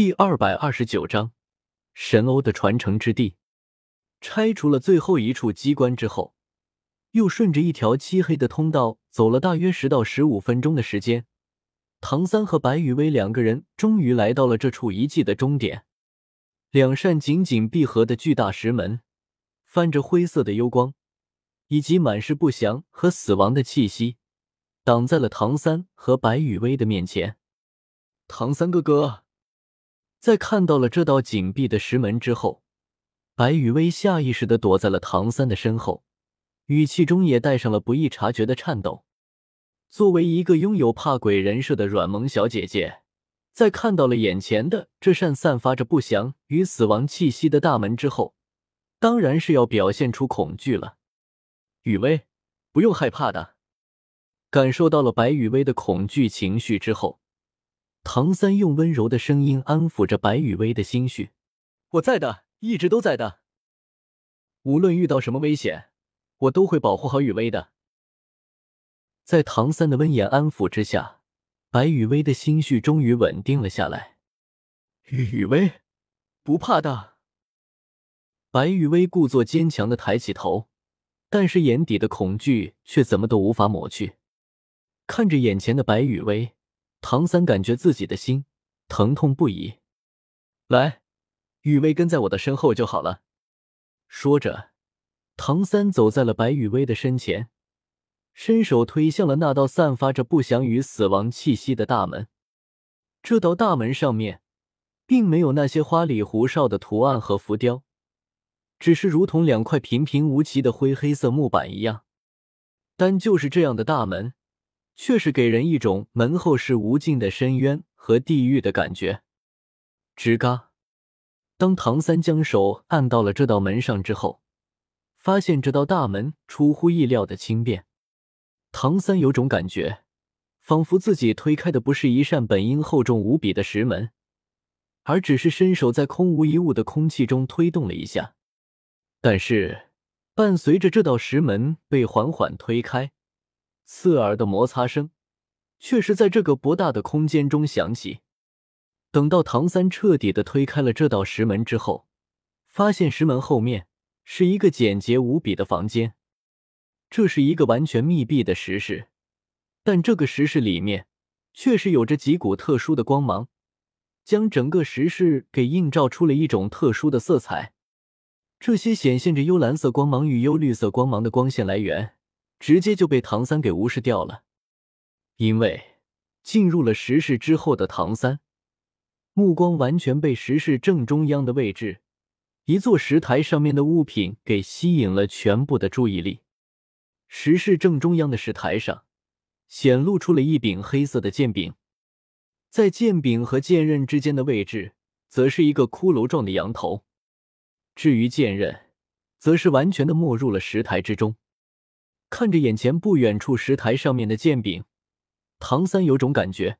第二百二十九章神欧的传承之地。拆除了最后一处机关之后，又顺着一条漆黑的通道走了大约十到十五分钟的时间，唐三和白雨薇两个人终于来到了这处遗迹的终点。两扇紧紧闭合的巨大石门，泛着灰色的幽光，以及满是不祥和死亡的气息，挡在了唐三和白雨薇的面前。唐三哥哥，在看到了这道紧闭的石门之后，白雨薇下意识的躲在了唐三的身后，语气中也带上了不易察觉的颤抖。作为一个拥有怕鬼人设的软萌小姐姐。在看到了眼前的这扇散发着不祥与死亡气息的大门之后，当然是要表现出恐惧了。雨薇，不用害怕的。感受到了白雨薇的恐惧情绪之后，唐三用温柔的声音安抚着白雨薇的心绪：“我在的，一直都在的。无论遇到什么危险，我都会保护好雨薇的。”在唐三的温言安抚之下。白雨薇的心绪终于稳定了下来。雨薇，不怕的。白雨薇故作坚强的抬起头，但是眼底的恐惧却怎么都无法抹去。看着眼前的白雨薇，唐三感觉自己的心疼痛不已。来，雨薇跟在我的身后就好了。说着，唐三走在了白雨薇的身前。伸手推向了那道散发着不祥与死亡气息的大门。这道大门上面，并没有那些花里胡哨的图案和浮雕，只是如同两块平平无奇的灰黑色木板一样。但就是这样的大门，却是给人一种门后是无尽的深渊和地狱的感觉。吱嘎！当唐三将手按到了这道门上之后，发现这道大门出乎意料的轻便。唐三有种感觉，仿佛自己推开的不是一扇本应厚重无比的石门，而只是伸手在空无一物的空气中推动了一下。但是，伴随着这道石门被缓缓推开，刺耳的摩擦声却是在这个不大的空间中响起。等到唐三彻底的推开了这道石门之后，发现石门后面是一个简洁无比的房间。这是一个完全密闭的石室，但这个石室里面确实有着几股特殊的光芒，将整个石室给映照出了一种特殊的色彩。这些显现着幽蓝色光芒与幽绿色光芒的光线来源，直接就被唐三给无视掉了。因为进入了石室之后的唐三，目光完全被石室正中央的位置，一座石台上面的物品给吸引了全部的注意力。石室正中央的石台上，显露出了一柄黑色的剑柄，在剑柄和剑刃之间的位置，则是一个骷髅状的羊头。至于剑刃，则是完全的没入了石台之中。看着眼前不远处石台上面的剑柄，唐三有种感觉，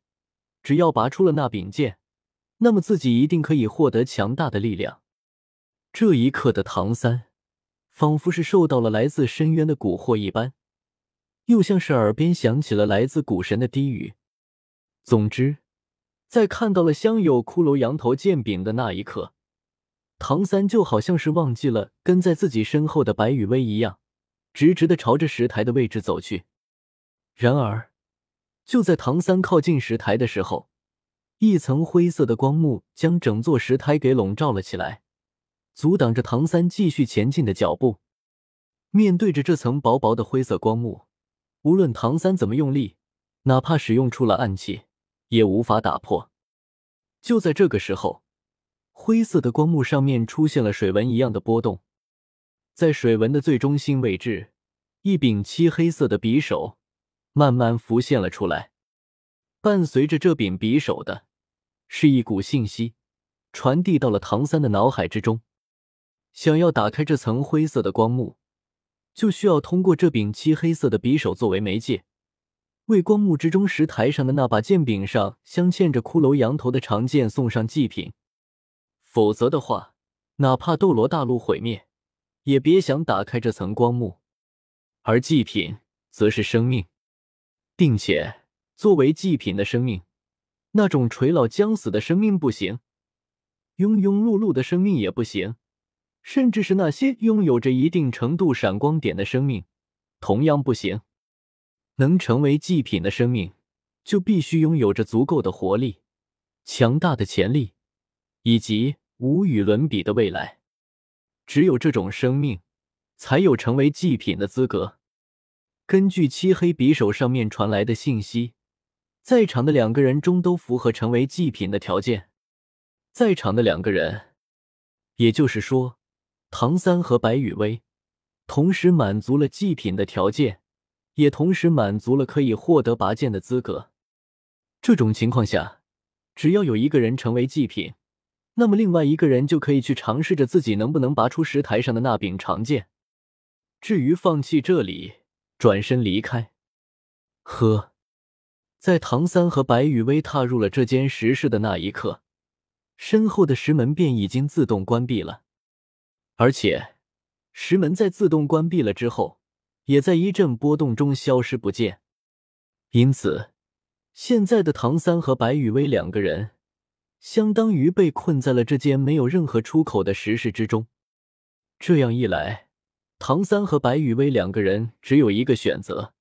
只要拔出了那柄剑，那么自己一定可以获得强大的力量。这一刻的唐三。仿佛是受到了来自深渊的蛊惑一般，又像是耳边响起了来自古神的低语。总之，在看到了镶有骷髅羊头剑柄的那一刻，唐三就好像是忘记了跟在自己身后的白羽薇一样，直直的朝着石台的位置走去。然而，就在唐三靠近石台的时候，一层灰色的光幕将整座石台给笼罩了起来。阻挡着唐三继续前进的脚步。面对着这层薄薄的灰色光幕，无论唐三怎么用力，哪怕使用出了暗器，也无法打破。就在这个时候，灰色的光幕上面出现了水纹一样的波动，在水纹的最中心位置，一柄漆黑色的匕首慢慢浮现了出来。伴随着这柄匕首的，是一股信息，传递到了唐三的脑海之中。想要打开这层灰色的光幕，就需要通过这柄漆黑色的匕首作为媒介，为光幕之中石台上的那把剑柄上镶嵌着骷髅羊头的长剑送上祭品。否则的话，哪怕斗罗大陆毁灭，也别想打开这层光幕。而祭品则是生命，并且作为祭品的生命，那种垂老将死的生命不行，庸庸碌碌的生命也不行，甚至是那些拥有着一定程度闪光点的生命，同样不行。能成为祭品的生命，就必须拥有着足够的活力、强大的潜力，以及无与伦比的未来。只有这种生命，才有成为祭品的资格。根据漆黑匕首上面传来的信息，在场的两个人中都符合成为祭品的条件。在场的两个人，也就是说，唐三和白雨薇，同时满足了祭品的条件，也同时满足了可以获得拔剑的资格。这种情况下，只要有一个人成为祭品，那么另外一个人就可以去尝试着自己能不能拔出石台上的那柄长剑。至于放弃这里，转身离开，呵，在唐三和白雨薇踏入了这间石室的那一刻。身后的石门便已经自动关闭了，而且石门在自动关闭了之后，也在一阵波动中消失不见。因此，现在的唐三和白雨薇两个人，相当于被困在了这间没有任何出口的石室之中。这样一来，唐三和白雨薇两个人只有一个选择，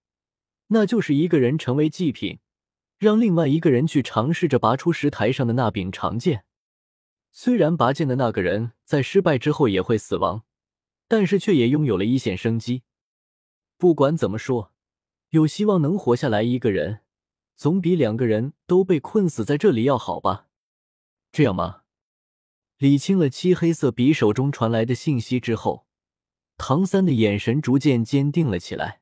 那就是一个人成为祭品，让另外一个人去尝试着拔出石台上的那柄长剑。虽然拔剑的那个人在失败之后也会死亡，但是却也拥有了一线生机。不管怎么说，有希望能活下来一个人，总比两个人都被困死在这里要好吧？这样吗？理清了漆黑色匕首中传来的信息之后，唐三的眼神逐渐坚定了起来。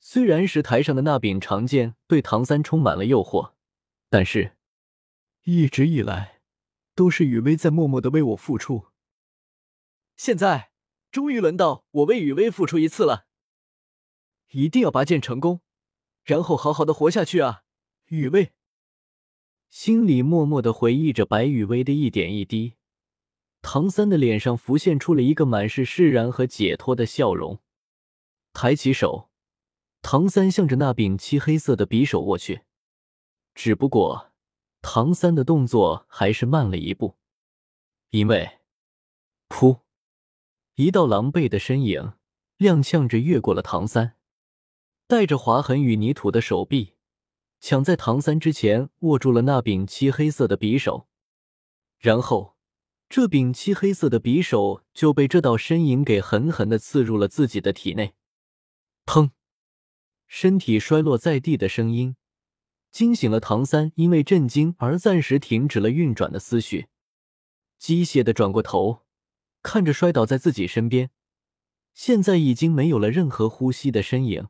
虽然石台上的那柄长剑对唐三充满了诱惑，但是一直以来。都是雨薇在默默的为我付出，现在终于轮到我为雨薇付出一次了。一定要拔剑成功，然后好好的活下去啊！雨薇心里默默的回忆着白雨薇的一点一滴。唐三的脸上浮现出了一个满是释然和解脱的笑容，抬起手，唐三向着那柄漆黑色的匕首握去，只不过。唐三的动作还是慢了一步，因为，噗，一道狼狈的身影踉跄着越过了唐三，带着划痕与泥土的手臂，抢在唐三之前握住了那柄漆黑色的匕首，然后，这柄漆黑色的匕首就被这道身影给狠狠的刺入了自己的体内，砰，身体摔落在地的声音。惊醒了唐三，因为震惊而暂时停止了运转的思绪，机械的转过头，看着摔倒在自己身边，现在已经没有了任何呼吸的身影。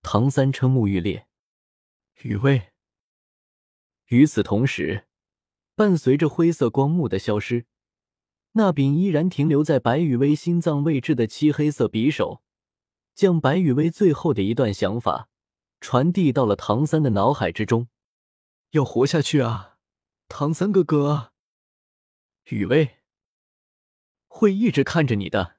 唐三瞠目欲裂，雨薇。与此同时，伴随着灰色光幕的消失，那柄依然停留在白雨薇心脏位置的漆黑色匕首，将白雨薇最后的一段想法。传递到了唐三的脑海之中，要活下去啊，唐三哥哥，雨薇会一直看着你的。